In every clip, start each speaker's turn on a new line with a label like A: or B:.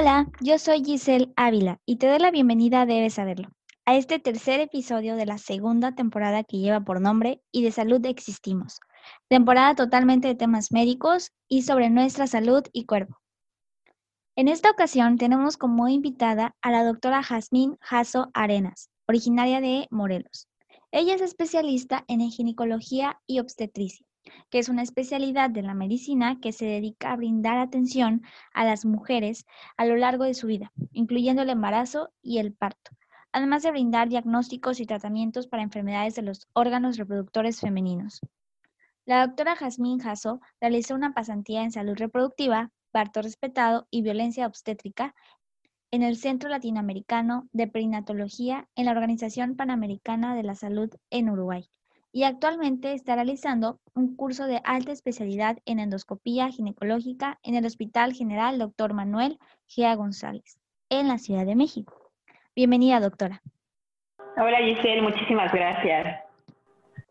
A: Hola, yo soy Giselle Ávila y te doy la bienvenida a Debes Saberlo, a este tercer episodio de la segunda temporada que lleva por nombre Y de Salud Existimos, temporada totalmente de temas médicos y sobre nuestra salud y cuerpo. En esta ocasión tenemos como invitada a la doctora Jazmín Jasso Arenas, originaria de Morelos. Ella es especialista en ginecología y obstetricia que es una especialidad de la medicina que se dedica a brindar atención a las mujeres a lo largo de su vida, incluyendo el embarazo y el parto, además de brindar diagnósticos y tratamientos para enfermedades de los órganos reproductores femeninos. La doctora Jazmín Jasso realizó una pasantía en salud reproductiva, parto respetado y violencia obstétrica en el Centro Latinoamericano de Perinatología en la Organización Panamericana de la Salud en Uruguay y actualmente está realizando un curso de alta especialidad en endoscopía ginecológica en el Hospital General Dr. Manuel Gea González, en la Ciudad de México. Bienvenida, doctora.
B: Hola, Giselle, muchísimas gracias.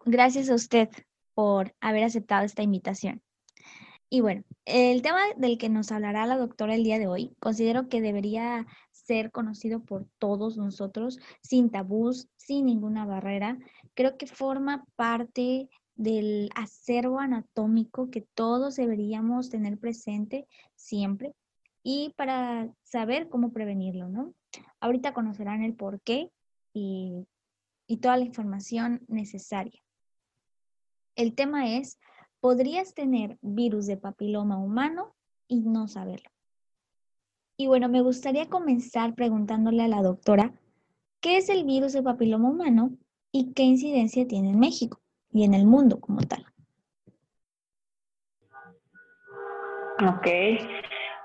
A: Gracias a usted por haber aceptado esta invitación. Y bueno, el tema del que nos hablará la doctora el día de hoy, considero que debería ser conocido por todos nosotros, sin tabús, sin ninguna barrera. Creo que forma parte del acervo anatómico que todos deberíamos tener presente siempre y para saber cómo prevenirlo, ¿no? Ahorita conocerán el por qué y, y toda la información necesaria. El tema es, ¿podrías tener virus de papiloma humano y no saberlo? Y bueno, me gustaría comenzar preguntándole a la doctora, ¿qué es el virus de papiloma humano y qué incidencia tiene en México y en el mundo como tal?
B: Ok,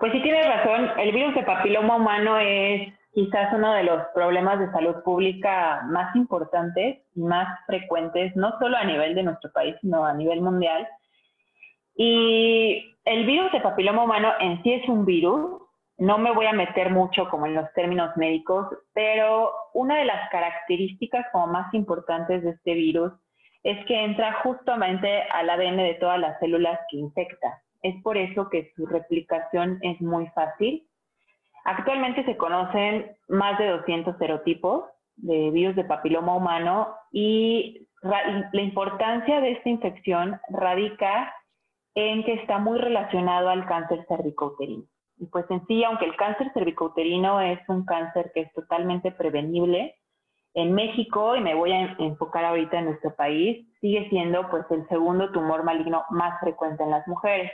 B: pues sí tienes razón, el virus de papiloma humano es quizás uno de los problemas de salud pública más importantes y más frecuentes, no solo a nivel de nuestro país, sino a nivel mundial. Y el virus de papiloma humano en sí es un virus, no me voy a meter mucho como en los términos médicos, pero una de las características como más importantes de este virus es que entra justamente al ADN de todas las células que infecta. Es por eso que su replicación es muy fácil. Actualmente se conocen más de 200 serotipos de virus de papiloma humano y la importancia de esta infección radica en que está muy relacionado al cáncer cervicouterino. Pues en sí, aunque el cáncer cervicouterino es un cáncer que es totalmente prevenible, en México, y me voy a enfocar ahorita en nuestro país, sigue siendo pues el segundo tumor maligno más frecuente en las mujeres.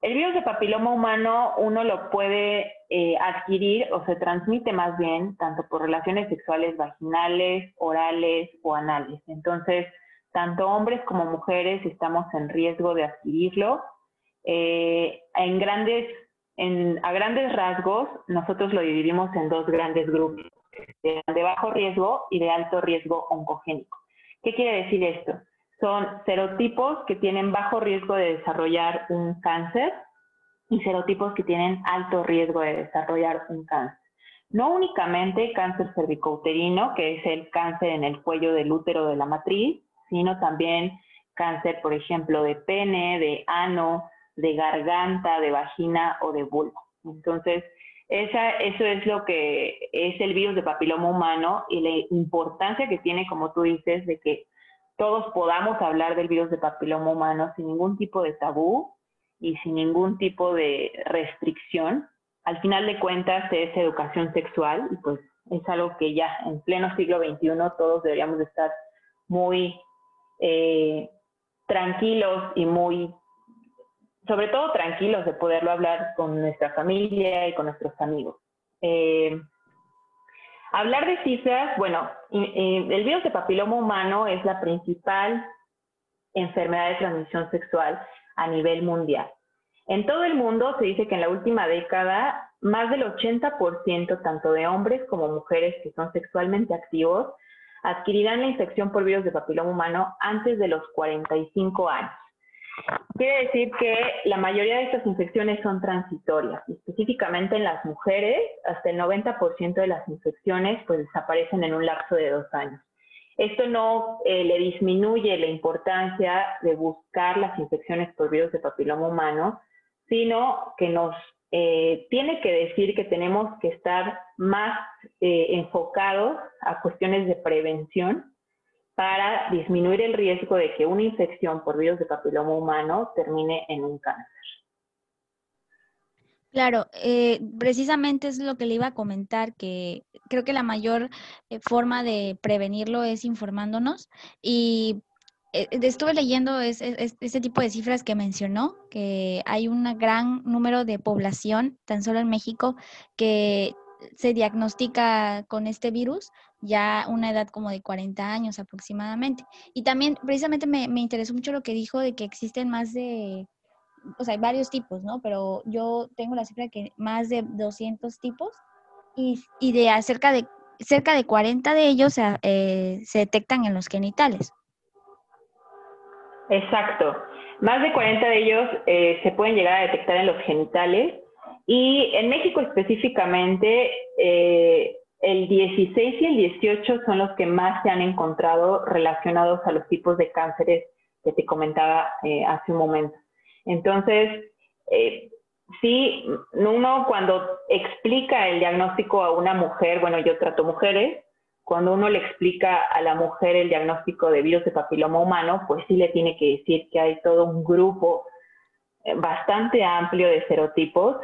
B: El virus de papiloma humano uno lo puede eh, adquirir o se transmite más bien tanto por relaciones sexuales vaginales, orales o anales. Entonces, tanto hombres como mujeres estamos en riesgo de adquirirlo. Eh, en grandes a grandes rasgos, nosotros lo dividimos en dos grandes grupos, de bajo riesgo y de alto riesgo oncogénico. ¿Qué quiere decir esto? Son serotipos que tienen bajo riesgo de desarrollar un cáncer y serotipos que tienen alto riesgo de desarrollar un cáncer. No únicamente cáncer cervicouterino, que es el cáncer en el cuello del útero de la matriz, sino también cáncer, por ejemplo, de pene, de ano, de garganta, de vagina o de vulva. Entonces, esa, eso es lo que es el virus de papiloma humano y la importancia que tiene, como tú dices, de que todos podamos hablar del virus de papiloma humano sin ningún tipo de tabú y sin ningún tipo de restricción. Al final de cuentas es educación sexual y pues es algo que ya en pleno siglo XXI todos deberíamos estar muy eh, tranquilos y muy sobre todo tranquilos de poderlo hablar con nuestra familia y con nuestros amigos. Eh, hablar de cifras, bueno, el virus de papiloma humano es la principal enfermedad de transmisión sexual a nivel mundial. En todo el mundo se dice que en la última década más del 80% tanto de hombres como mujeres que son sexualmente activos adquirirán la infección por virus de papiloma humano antes de los 45 años. Quiere decir que la mayoría de estas infecciones son transitorias, específicamente en las mujeres, hasta el 90% de las infecciones pues desaparecen en un lapso de dos años. Esto no eh, le disminuye la importancia de buscar las infecciones por virus de papiloma humano, sino que nos eh, tiene que decir que tenemos que estar más eh, enfocados a cuestiones de prevención para disminuir el riesgo de que una infección por virus de papiloma humano termine en un cáncer.
A: Claro, eh, precisamente es lo que le iba a comentar, que creo que la mayor forma de prevenirlo es informándonos y eh, estuve leyendo ese tipo de cifras que mencionó, que hay un gran número de población, tan solo en México, que se diagnostica con este virus ya una edad como de 40 años aproximadamente. Y también precisamente me, interesó mucho lo que dijo de que existen más de, o sea, hay varios tipos, ¿no? Pero yo tengo la cifra de que más de 200 tipos y, de cerca de, cerca de 40 de ellos eh, se detectan en los genitales.
B: Exacto. Más de 40 de ellos eh, se pueden llegar a detectar en los genitales y en México específicamente eh, el 16 y el 18 son los que más se han encontrado relacionados a los tipos de cánceres que te comentaba eh, hace un momento. Entonces, sí, uno cuando explica el diagnóstico a una mujer, bueno, yo trato mujeres, cuando uno le explica a la mujer el diagnóstico de virus de papiloma humano, pues sí le tiene que decir que hay todo un grupo eh, bastante amplio de serotipos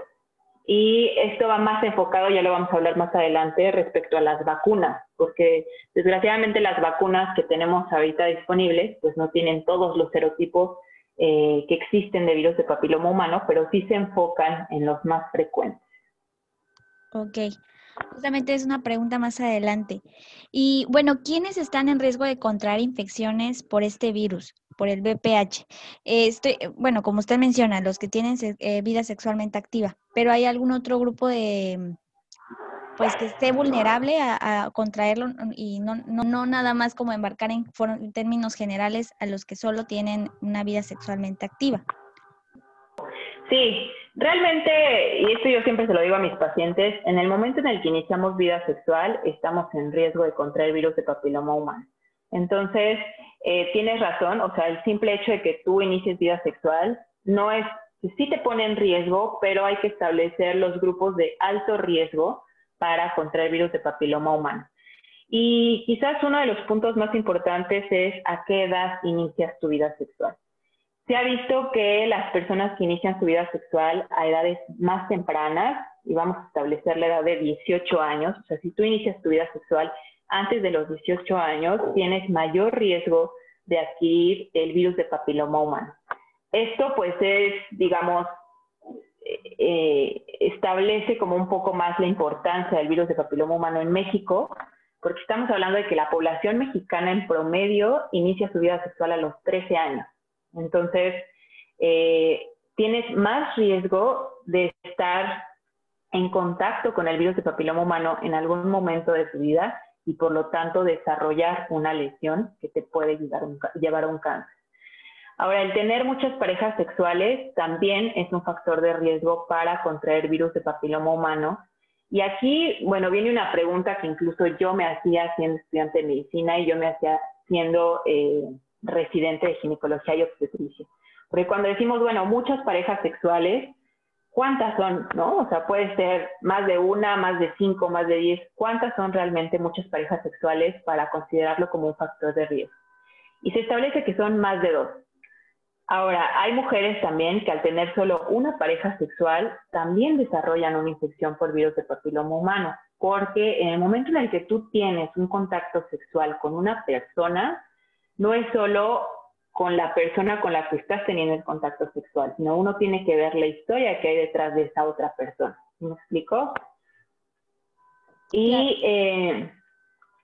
B: y esto va más enfocado, ya lo vamos a hablar más adelante, respecto a las vacunas, porque desgraciadamente las vacunas que tenemos ahorita disponibles, pues no tienen todos los serotipos eh, que existen de virus de papiloma humano, pero sí se enfocan en los más frecuentes.
A: Ok. Justamente es una pregunta más adelante. Y bueno, ¿quiénes están en riesgo de contraer infecciones por este virus, por el VPH? estoy, bueno, como usted menciona, los que tienen eh, vida sexualmente activa, pero ¿hay algún otro grupo de, pues que esté vulnerable a, contraerlo y no, no, nada más como embarcar en términos generales a los que solo tienen una vida sexualmente activa?
B: Sí, realmente, y esto yo siempre se lo digo a mis pacientes, en el momento en el que iniciamos vida sexual, estamos en riesgo de contraer virus de papiloma humano. Entonces, eh, tienes razón, o sea, el simple hecho de que tú inicies vida sexual no es, sí te pone en riesgo, pero hay que establecer los grupos de alto riesgo para contraer virus de papiloma humano. Y quizás uno de los puntos más importantes es a qué edad inicias tu vida sexual. Se ha visto que las personas que inician su vida sexual a edades más tempranas, y vamos a establecer la edad de 18 años, o sea, si tú inicias tu vida sexual antes de los 18 años, tienes mayor riesgo de adquirir el virus de papiloma humano. Esto pues es, digamos, eh, establece como un poco más la importancia del virus de papiloma humano en México, porque estamos hablando de que la población mexicana en promedio inicia su vida sexual a los 13 años. Entonces, eh, tienes más riesgo de estar en contacto con el virus de papiloma humano en algún momento de tu vida y por lo tanto desarrollar una lesión que te puede llevar a un cáncer. Ahora, el tener muchas parejas sexuales también es un factor de riesgo para contraer virus de papiloma humano. Y aquí, bueno, viene una pregunta que incluso yo me hacía siendo estudiante de medicina y yo me hacía siendo eh, residente de ginecología y obstetricia. Porque cuando decimos, bueno, muchas parejas sexuales, ¿cuántas son? ¿No? O sea, puede ser más de una, más de cinco, más de diez. ¿Cuántas son realmente muchas parejas sexuales para considerarlo como un factor de riesgo? Y se establece que son más de dos. Ahora, hay mujeres también que al tener solo una pareja sexual también desarrollan una infección por virus de papiloma humano, porque en el momento en el que tú tienes un contacto sexual con una persona, no es solo con la persona con la que estás teniendo el contacto sexual, sino uno tiene que ver la historia que hay detrás de esa otra persona. ¿Me explico? Y eh,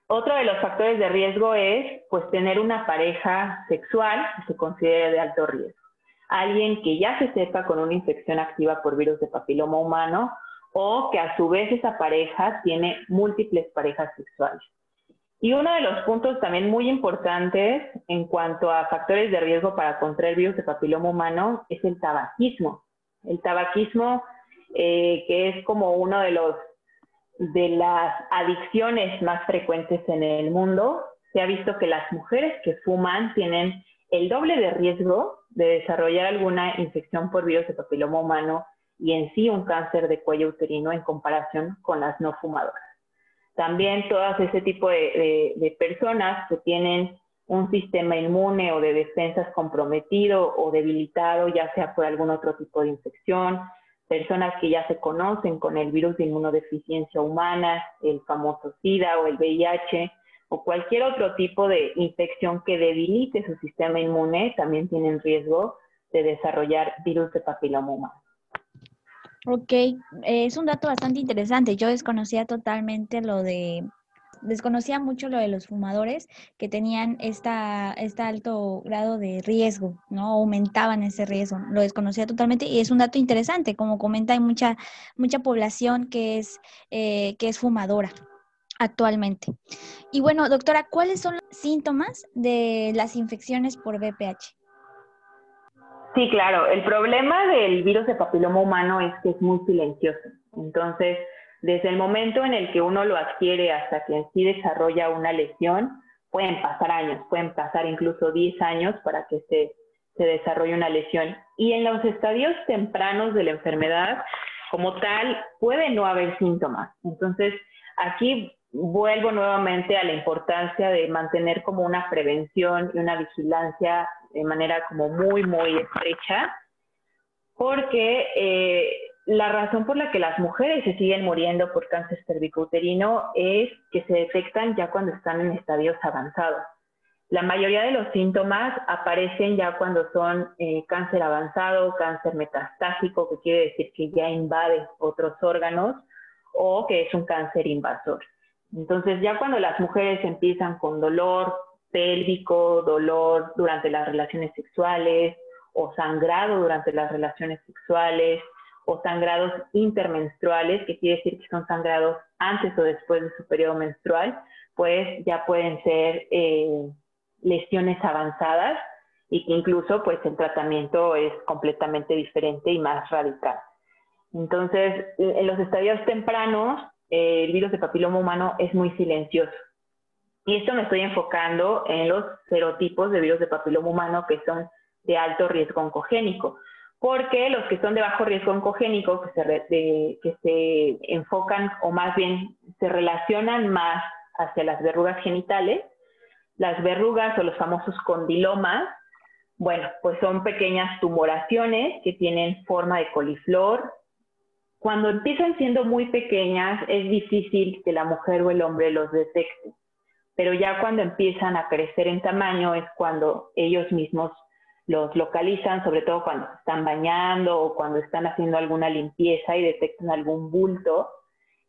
B: otro de los factores de riesgo es pues tener una pareja sexual que se considere de alto riesgo. Alguien que ya se sepa con una infección activa por virus de papiloma humano o que a su vez esa pareja tiene múltiples parejas sexuales. Y uno de los puntos también muy importantes en cuanto a factores de riesgo para contraer virus de papiloma humano es el tabaquismo. El tabaquismo, eh, que es como uno de los de las adicciones más frecuentes en el mundo, se ha visto que las mujeres que fuman tienen el doble de riesgo de desarrollar alguna infección por virus de papiloma humano y en sí un cáncer de cuello uterino en comparación con las no fumadoras. También todas ese tipo de, personas que tienen un sistema inmune o de defensas comprometido o debilitado, ya sea por algún otro tipo de infección, personas que ya se conocen con el virus de inmunodeficiencia humana, el famoso SIDA o el VIH, o cualquier otro tipo de infección que debilite su sistema inmune, también tienen riesgo de desarrollar virus de papiloma.
A: Ok, eh, es un dato bastante interesante. Yo desconocía totalmente lo de, desconocía mucho lo de los fumadores que tenían esta, este alto grado de riesgo, ¿no? Aumentaban ese riesgo. Lo desconocía totalmente y es un dato interesante. Como comenta, hay mucha, mucha población que es, eh, que es fumadora actualmente. Y bueno, doctora, ¿cuáles son los síntomas de las infecciones por VPH?
B: Sí, claro. El problema del virus de papiloma humano es que es muy silencioso. Entonces, desde el momento en el que uno lo adquiere hasta que en sí desarrolla una lesión, pueden pasar años, pueden pasar incluso 10 años para que se, se desarrolle una lesión. Y en los estadios tempranos de la enfermedad, como tal, puede no haber síntomas. Entonces, aquí vuelvo nuevamente a la importancia de mantener como una prevención y una vigilancia de manera como muy, muy estrecha, porque eh, la razón por la que las mujeres se siguen muriendo por cáncer cervicouterino es que se detectan ya cuando están en estadios avanzados. La mayoría de los síntomas aparecen ya cuando son eh, cáncer avanzado, cáncer metastásico, que quiere decir que ya invade otros órganos, o que es un cáncer invasor. Entonces, ya cuando las mujeres empiezan con dolor, pélvico, dolor durante las relaciones sexuales o sangrado durante las relaciones sexuales o sangrados intermenstruales, que quiere decir que son sangrados antes o después de su periodo menstrual, pues ya pueden ser eh, lesiones avanzadas y que incluso pues el tratamiento es completamente diferente y más radical. Entonces, en los estadios tempranos, el virus de papiloma humano es muy silencioso. Y esto me estoy enfocando en los serotipos de virus de papiloma humano que son de alto riesgo oncogénico, porque los que son de bajo riesgo oncogénico, que se, que se enfocan o más bien se relacionan más hacia las verrugas genitales, las verrugas o los famosos condilomas, bueno, pues son pequeñas tumoraciones que tienen forma de coliflor. Cuando empiezan siendo muy pequeñas, es difícil que la mujer o el hombre los detecte pero ya cuando empiezan a crecer en tamaño es cuando ellos mismos los localizan, sobre todo cuando están bañando o cuando están haciendo alguna limpieza y detectan algún bulto,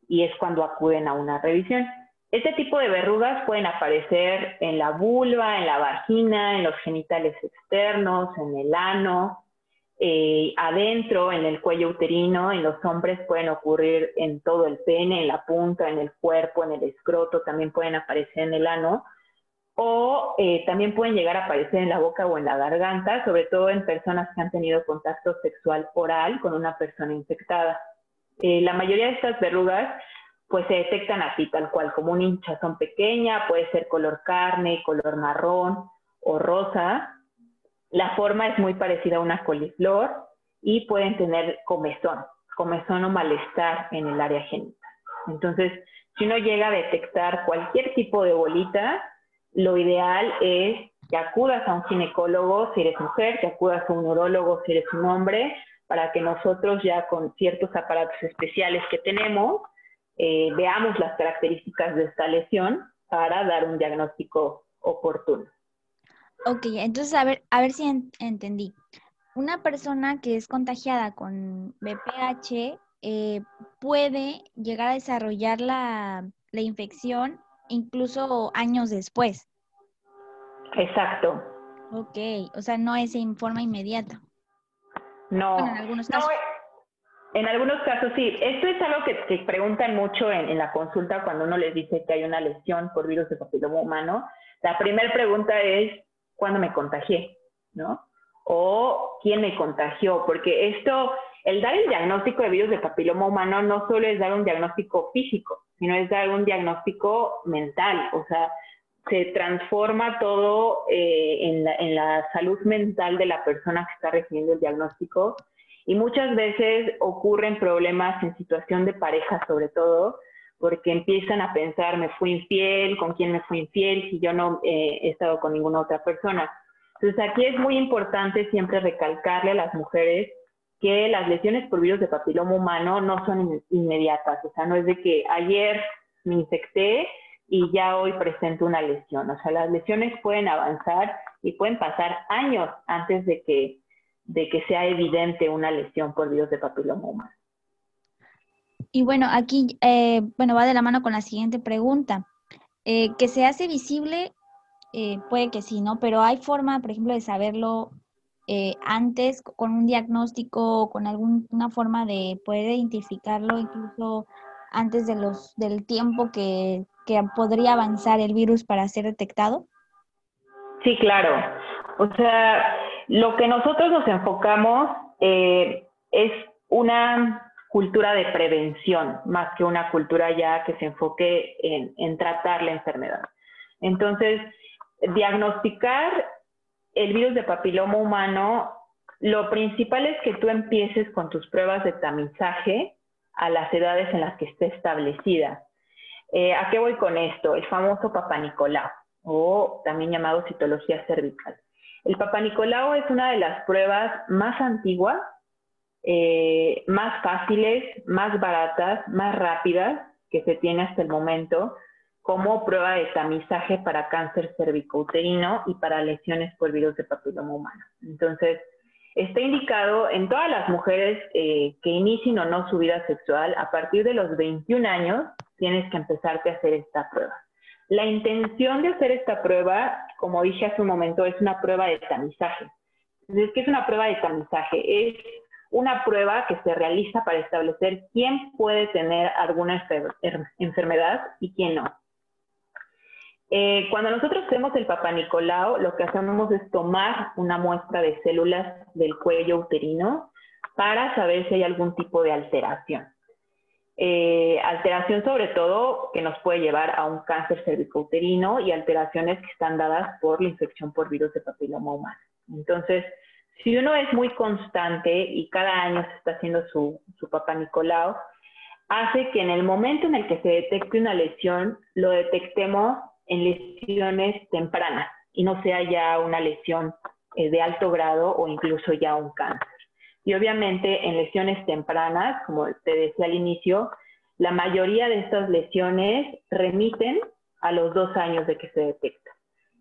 B: y es cuando acuden a una revisión. Este tipo de verrugas pueden aparecer en la vulva, en la vagina, en los genitales externos, en el ano, eh, adentro, en el cuello uterino, en los hombres pueden ocurrir en todo el pene, en la punta, en el cuerpo, en el escroto, también pueden aparecer en el ano, o eh, también pueden llegar a aparecer en la boca o en la garganta, sobre todo en personas que han tenido contacto sexual oral con una persona infectada. Eh, la mayoría de estas verrugas pues se detectan así, tal cual, como una hinchazón pequeña, puede ser color carne, color marrón o rosa, la forma es muy parecida a una coliflor y pueden tener comezón, comezón o malestar en el área genital. Entonces, si uno llega a detectar cualquier tipo de bolita, lo ideal es que acudas a un ginecólogo si eres mujer, que acudas a un urólogo si eres un hombre, para que nosotros ya con ciertos aparatos especiales que tenemos, eh, veamos las características de esta lesión para dar un diagnóstico oportuno.
A: Ok, entonces a ver, a ver si entendí. Una persona que es contagiada con BPH eh, puede llegar a desarrollar la, infección incluso años después.
B: Exacto.
A: Ok, o sea, no es en forma inmediata.
B: No. en algunos casos. en algunos casos sí. Esto es algo que, preguntan mucho en, en, la consulta cuando uno les dice que hay una lesión por virus de papiloma humano. La primera pregunta es, cuándo me contagié, ¿no? O quién me contagió, porque esto, el dar el diagnóstico de virus de papiloma humano no solo es dar un diagnóstico físico, sino es dar un diagnóstico mental, o sea, se transforma todo eh, en, la, en, la, salud mental de la persona que está recibiendo el diagnóstico Y muchas veces ocurren problemas en situación de pareja, sobre todo, porque empiezan a pensar, me fui infiel, con quién me fui infiel, si yo no eh, he estado con ninguna otra persona. Entonces aquí es muy importante siempre recalcarle a las mujeres que las lesiones por virus de papiloma humano no son inmediatas, o sea, no es de que ayer me infecté y ya hoy presento una lesión, o sea, las lesiones pueden avanzar y pueden pasar años antes de que, de que sea evidente una lesión por virus de papiloma humano.
A: Y bueno, aquí, eh, bueno, va de la mano con la siguiente pregunta. Eh, ¿Que se hace visible eh, puede que sí, ¿no? Pero hay forma, por ejemplo, de saberlo eh, antes con un diagnóstico o con alguna forma de poder identificarlo incluso antes de los, del tiempo que, podría avanzar el virus para ser detectado?
B: Sí, claro. O sea, lo que nosotros nos enfocamos es una cultura de prevención, más que una cultura ya que se enfoque en, tratar la enfermedad. Entonces, diagnosticar el virus de papiloma humano, lo principal es que tú empieces con tus pruebas de tamizaje a las edades en las que esté establecida. Eh, ¿A qué voy con esto? El famoso Papanicolau, o también llamado citología cervical. El Papanicolau es una de las pruebas más antiguas, eh, más fáciles, más baratas, más rápidas que se tiene hasta el momento como prueba de tamizaje para cáncer cervicouterino y para lesiones por virus de papiloma humano. Entonces, está indicado en todas las mujeres eh, que inicien o no su vida sexual, a partir de los 21 años tienes que empezarte a hacer esta prueba. La intención de hacer esta prueba, como dije hace un momento, es una prueba de tamizaje. Entonces, ¿qué es una prueba de tamizaje? Es una prueba que se realiza para establecer quién puede tener alguna enfermedad y quién no. Eh, cuando nosotros hacemos el Papa Nicolau, lo que hacemos es tomar una muestra de células del cuello uterino para saber si hay algún tipo de alteración. Eh, alteración sobre todo que nos puede llevar a un cáncer cervicouterino y alteraciones que están dadas por la infección por virus de papiloma humano. Entonces, si uno es muy constante y cada año se está haciendo su, Papa Nicolau, hace que en el momento en el que se detecte una lesión, lo detectemos en lesiones tempranas y no sea ya una lesión eh, de alto grado o incluso ya un cáncer. Y obviamente en lesiones tempranas, como te decía al inicio, la mayoría de estas lesiones remiten a los dos años de que se detecta.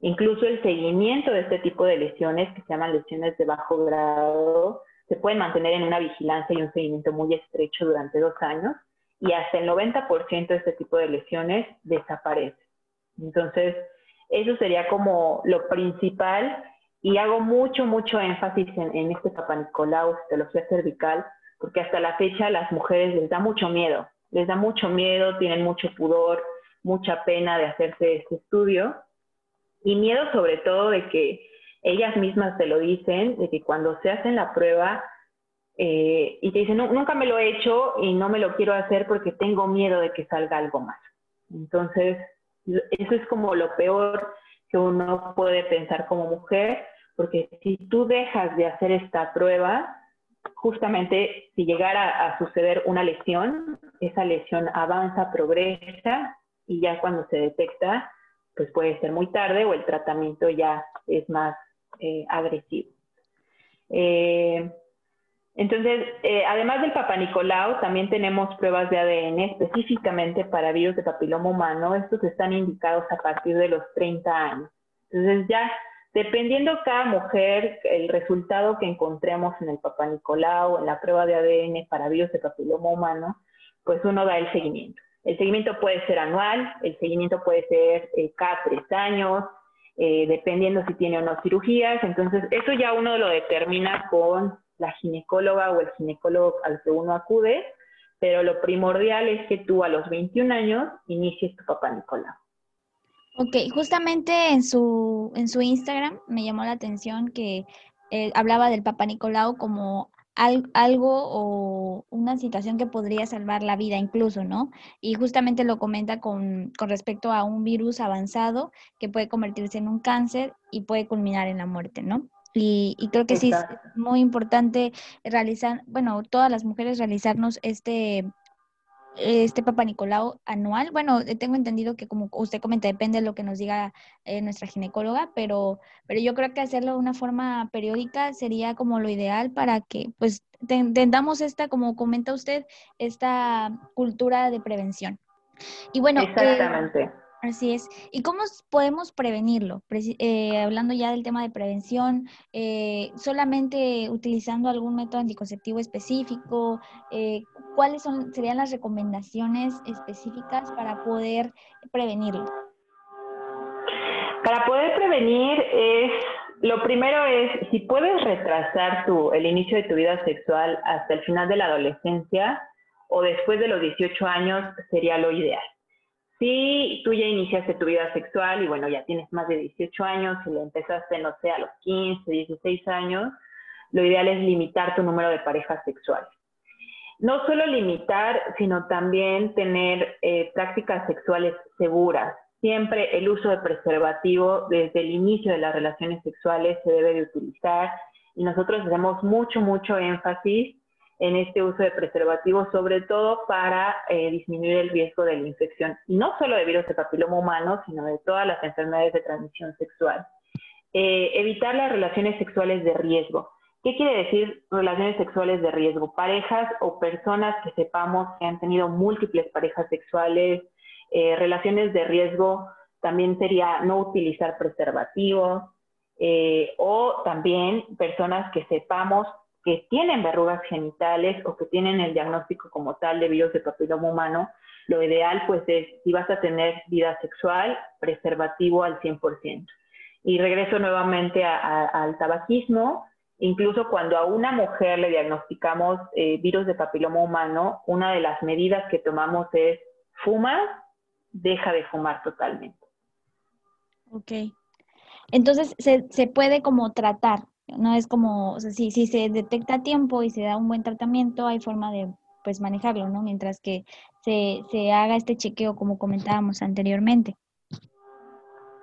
B: Incluso el seguimiento de este tipo de lesiones, que se llaman lesiones de bajo grado, se pueden mantener en una vigilancia y un seguimiento muy estrecho durante dos años y hasta el 90% de este tipo de lesiones desaparece. Entonces, eso sería como lo principal y hago mucho, mucho énfasis en, este Papa Nicolau, citología cervical, porque hasta la fecha a las mujeres les da mucho miedo, les da mucho miedo, tienen mucho pudor, mucha pena de hacerse este estudio y miedo sobre todo de que ellas mismas te lo dicen, de que cuando se hacen la prueba eh, y te dicen, nunca me lo he hecho y no me lo quiero hacer porque tengo miedo de que salga algo más. Entonces, eso es como lo peor que uno puede pensar como mujer, porque si tú dejas de hacer esta prueba, justamente si llegara a suceder una lesión, esa lesión avanza, progresa y ya cuando se detecta, pues puede ser muy tarde o el tratamiento ya es más eh, agresivo. Eh, entonces, eh, además del Papa Nicolau, también tenemos pruebas de ADN específicamente para virus de papiloma humano. Estos están indicados a partir de los 30 años. Entonces, ya dependiendo cada mujer, el resultado que encontremos en el Papa Nicolau, en la prueba de ADN para virus de papiloma humano, pues uno da el seguimiento. El seguimiento puede ser anual, el seguimiento puede ser eh, cada tres años, eh, dependiendo si tiene o no cirugías. Entonces, eso ya uno lo determina con la ginecóloga o el ginecólogo al que uno acude, pero lo primordial es que tú a los 21 años inicies tu papá Nicolau.
A: Ok, justamente en su, en su Instagram me llamó la atención que eh, hablaba del Papa Nicolau como algo o una situación que podría salvar la vida incluso, ¿no? Y justamente lo comenta con, con respecto a un virus avanzado que puede convertirse en un cáncer y puede culminar en la muerte, ¿no? Y, y creo que sí es muy importante realizar, bueno, todas las mujeres realizarnos este este Papa Nicolau anual. Bueno, eh, tengo entendido que como usted comenta, depende de lo que nos diga eh, nuestra ginecóloga, pero, pero yo creo que hacerlo de una forma periódica sería como lo ideal para que pues tengamos esta, como comenta usted, esta cultura de prevención. Y bueno,
B: eh, Exactamente.
A: Así es. ¿Y cómo podemos prevenirlo? Eh, hablando ya del tema de prevención, eh, solamente utilizando algún método anticonceptivo específico, eh, ¿cuáles son, serían las recomendaciones específicas para poder prevenirlo?
B: Para poder prevenir es, lo primero es, si puedes retrasar tu, el inicio de tu vida sexual hasta el final de la adolescencia o después de los 18 años, sería lo ideal. Si tú ya iniciaste tu vida sexual y bueno, ya tienes más de 18 años y le empezaste, no sé, a los 15, 16 años, lo ideal es limitar tu número de parejas sexuales. No solo limitar, sino también tener eh, prácticas sexuales seguras. Siempre el uso de preservativo desde el inicio de las relaciones sexuales se debe de utilizar y nosotros hacemos mucho, mucho énfasis en este uso de preservativos, sobre todo para eh, disminuir el riesgo de la infección, no solo de virus de papiloma humano, sino de todas las enfermedades de transmisión sexual. Eh, evitar las relaciones sexuales de riesgo. ¿Qué quiere decir relaciones sexuales de riesgo? Parejas o personas que sepamos que han tenido múltiples parejas sexuales, eh, relaciones de riesgo también sería no utilizar preservativos, o también personas que sepamos que tienen verrugas genitales o que tienen el diagnóstico como tal de virus de papiloma humano, lo ideal pues es, si vas a tener vida sexual, preservativo al 100%. Y regreso nuevamente al tabaquismo, incluso cuando a una mujer le diagnosticamos eh, virus de papiloma humano, una de las medidas que tomamos es fuma, deja de fumar totalmente.
A: Ok. Entonces, se, se puede como tratar no es como, o sea, si, si se detecta a tiempo y se da un buen tratamiento, hay forma de pues manejarlo, ¿no? Mientras que se, se haga este chequeo como comentábamos anteriormente.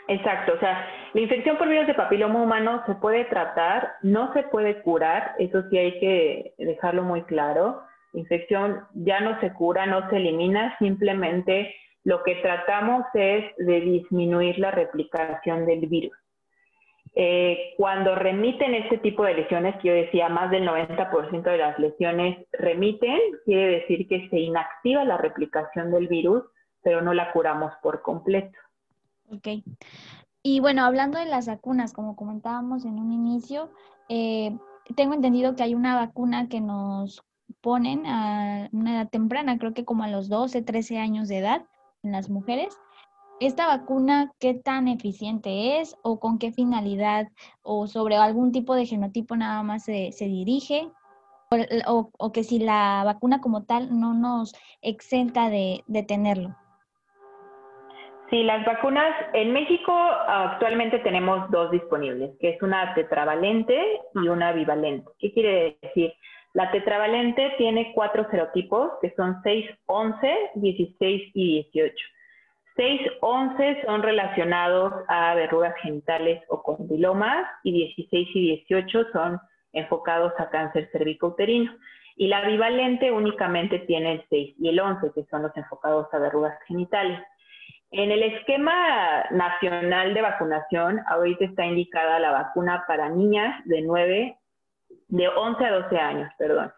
B: Exacto, o sea, la infección por virus de papiloma humano se puede tratar, no se puede curar, eso sí hay que dejarlo muy claro. La infección ya no se cura, no se elimina, simplemente lo que tratamos es de disminuir la replicación del virus. Eh, cuando remiten este tipo de lesiones, que yo decía más del 90% de las lesiones remiten, quiere decir que se inactiva la replicación del virus, pero no la curamos por completo.
A: Ok. Y bueno, hablando de las vacunas, como comentábamos en un inicio, eh, tengo entendido que hay una vacuna que nos ponen a una edad temprana, creo que como a los 12, 13 años de edad en las mujeres. ¿Esta vacuna qué tan eficiente es o con qué finalidad o sobre algún tipo de genotipo nada más se, dirige? O, que si la vacuna como tal no nos exenta de, de tenerlo.
B: Sí, las vacunas en México actualmente tenemos dos disponibles, que es una tetravalente y una bivalente. ¿Qué quiere decir? La tetravalente tiene cuatro serotipos, que son 6, 11, 16 y 18. 6, 11 son relacionados a verrugas genitales o condilomas y 16 y 18 son enfocados a cáncer cervicouterino. Y la bivalente únicamente tiene el 6 y el 11, que son los enfocados a verrugas genitales. En el esquema nacional de vacunación, ahorita está indicada la vacuna para niñas de 9, de 11 a 12 años, perdón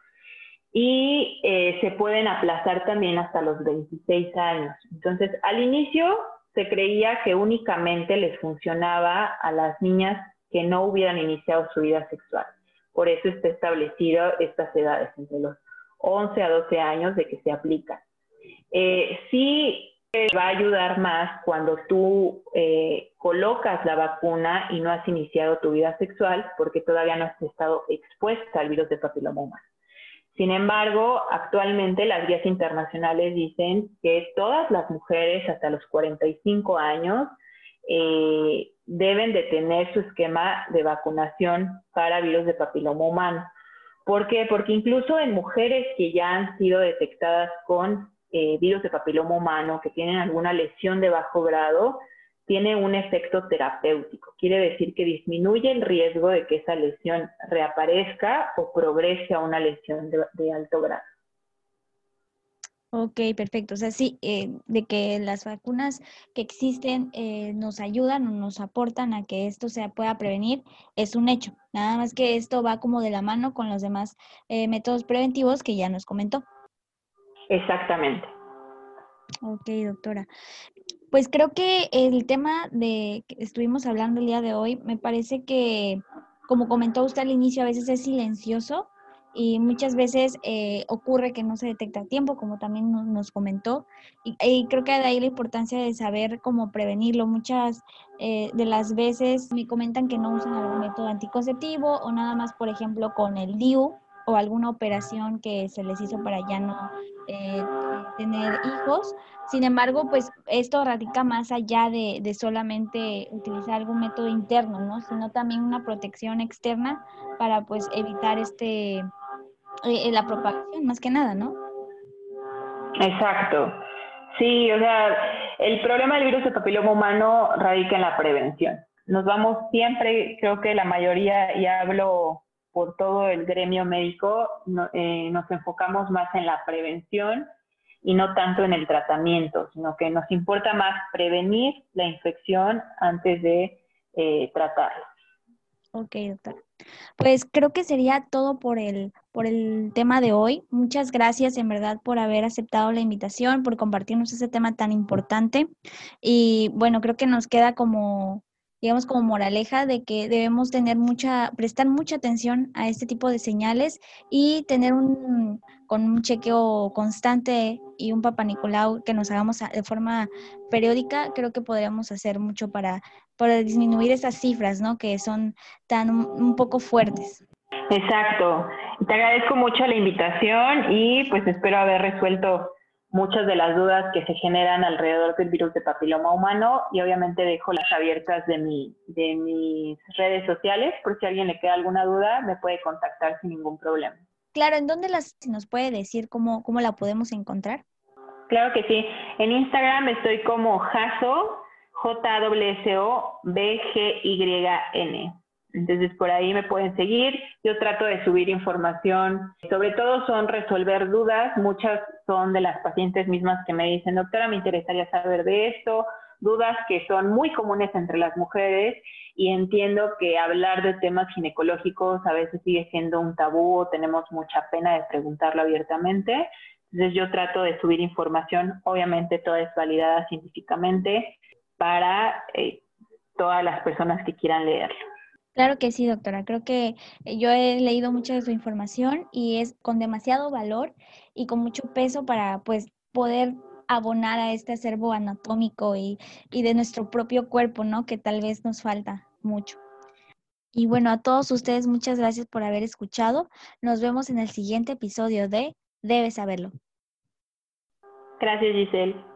B: y eh, se pueden aplazar también hasta los 26 años. Entonces, al inicio se creía que únicamente les funcionaba a las niñas que no hubieran iniciado su vida sexual. Por eso está establecido estas edades, entre los 11 a 12 años de que se aplica. Eh, sí va a ayudar más cuando tú eh, colocas la vacuna y no has iniciado tu vida sexual porque todavía no has estado expuesta al virus de papiloma humano. Sin embargo, actualmente las guías internacionales dicen que todas las mujeres hasta los 45 años eh, deben de tener su esquema de vacunación para virus de papiloma humano. ¿Por qué? Porque incluso en mujeres que ya han sido detectadas con eh, virus de papiloma humano, que tienen alguna lesión de bajo grado, tiene un efecto terapéutico. Quiere decir que disminuye el riesgo de que esa lesión reaparezca o progrese a una lesión de, alto grado.
A: Ok, perfecto. O sea, sí, eh, de que las vacunas que existen eh, nos ayudan o nos aportan a que esto se pueda prevenir, es un hecho. Nada más que esto va como de la mano con los demás eh, métodos preventivos que ya nos comentó.
B: Exactamente.
A: Ok, doctora. Pues creo que el tema de que estuvimos hablando el día de hoy, me parece que, como comentó usted al inicio, a veces es silencioso y muchas veces eh, ocurre que no se detecta a tiempo, como también nos, comentó. Y, creo que de ahí la importancia de saber cómo prevenirlo. Muchas eh, de las veces me comentan que no usan algún método anticonceptivo o nada más, por ejemplo, con el DIU o alguna operación que se les hizo para ya no eh, tener hijos. Sin embargo, pues esto radica más allá de, solamente utilizar algún método interno, ¿no? Sino también una protección externa para pues evitar este eh, eh, la propagación, más que nada, ¿no?
B: Exacto. Sí, o sea, el problema del virus de papiloma humano radica en la prevención. Nos vamos siempre, creo que la mayoría, y hablo por todo el gremio médico, eh, nos enfocamos más en la prevención y no tanto en el tratamiento, sino que nos importa más prevenir la infección antes de eh, tratarla.
A: Ok, doctora. Pues creo que sería todo por el, por el tema de hoy. Muchas gracias en verdad por haber aceptado la invitación, por compartirnos ese tema tan importante. Y bueno, creo que nos queda como, digamos, como moraleja de que debemos tener mucha, prestar mucha atención a este tipo de señales y tener un, con un chequeo constante y un Papa Nicolau que nos hagamos de forma periódica, creo que podríamos hacer mucho para, para disminuir esas cifras, ¿no? Que son tan un, poco fuertes.
B: Exacto. Te agradezco mucho la invitación y pues espero haber resuelto muchas de las dudas que se generan alrededor del virus de papiloma humano y obviamente dejo las abiertas de, mi, de mis redes sociales por si a alguien le queda alguna duda me puede contactar sin ningún problema.
A: Claro, ¿en dónde las nos puede decir cómo, cómo la podemos encontrar?
B: Claro que sí. En Instagram estoy como Jaso, J-W-S-O-B-G-Y-N. Entonces por ahí me pueden seguir. Yo trato de subir información. Sobre todo son resolver dudas. Muchas son de las pacientes mismas que me dicen, doctora, me interesaría saber de esto. Dudas que son muy comunes entre las mujeres y entiendo que hablar de temas ginecológicos a veces sigue siendo un tabú o tenemos mucha pena de preguntarlo abiertamente. Entonces yo trato de subir información, obviamente toda es validada científicamente para eh, todas las personas que quieran leerlo.
A: Claro que sí, doctora. Creo que eh, yo he leído mucha de su información y es con demasiado valor y con mucho peso para pues poder abonar a este acervo anatómico y, y de nuestro propio cuerpo, ¿no? Que tal vez nos falta mucho. Y bueno, a todos ustedes muchas gracias por haber escuchado. Nos vemos en el siguiente episodio de Debes saberlo.
B: Gracias, Giselle.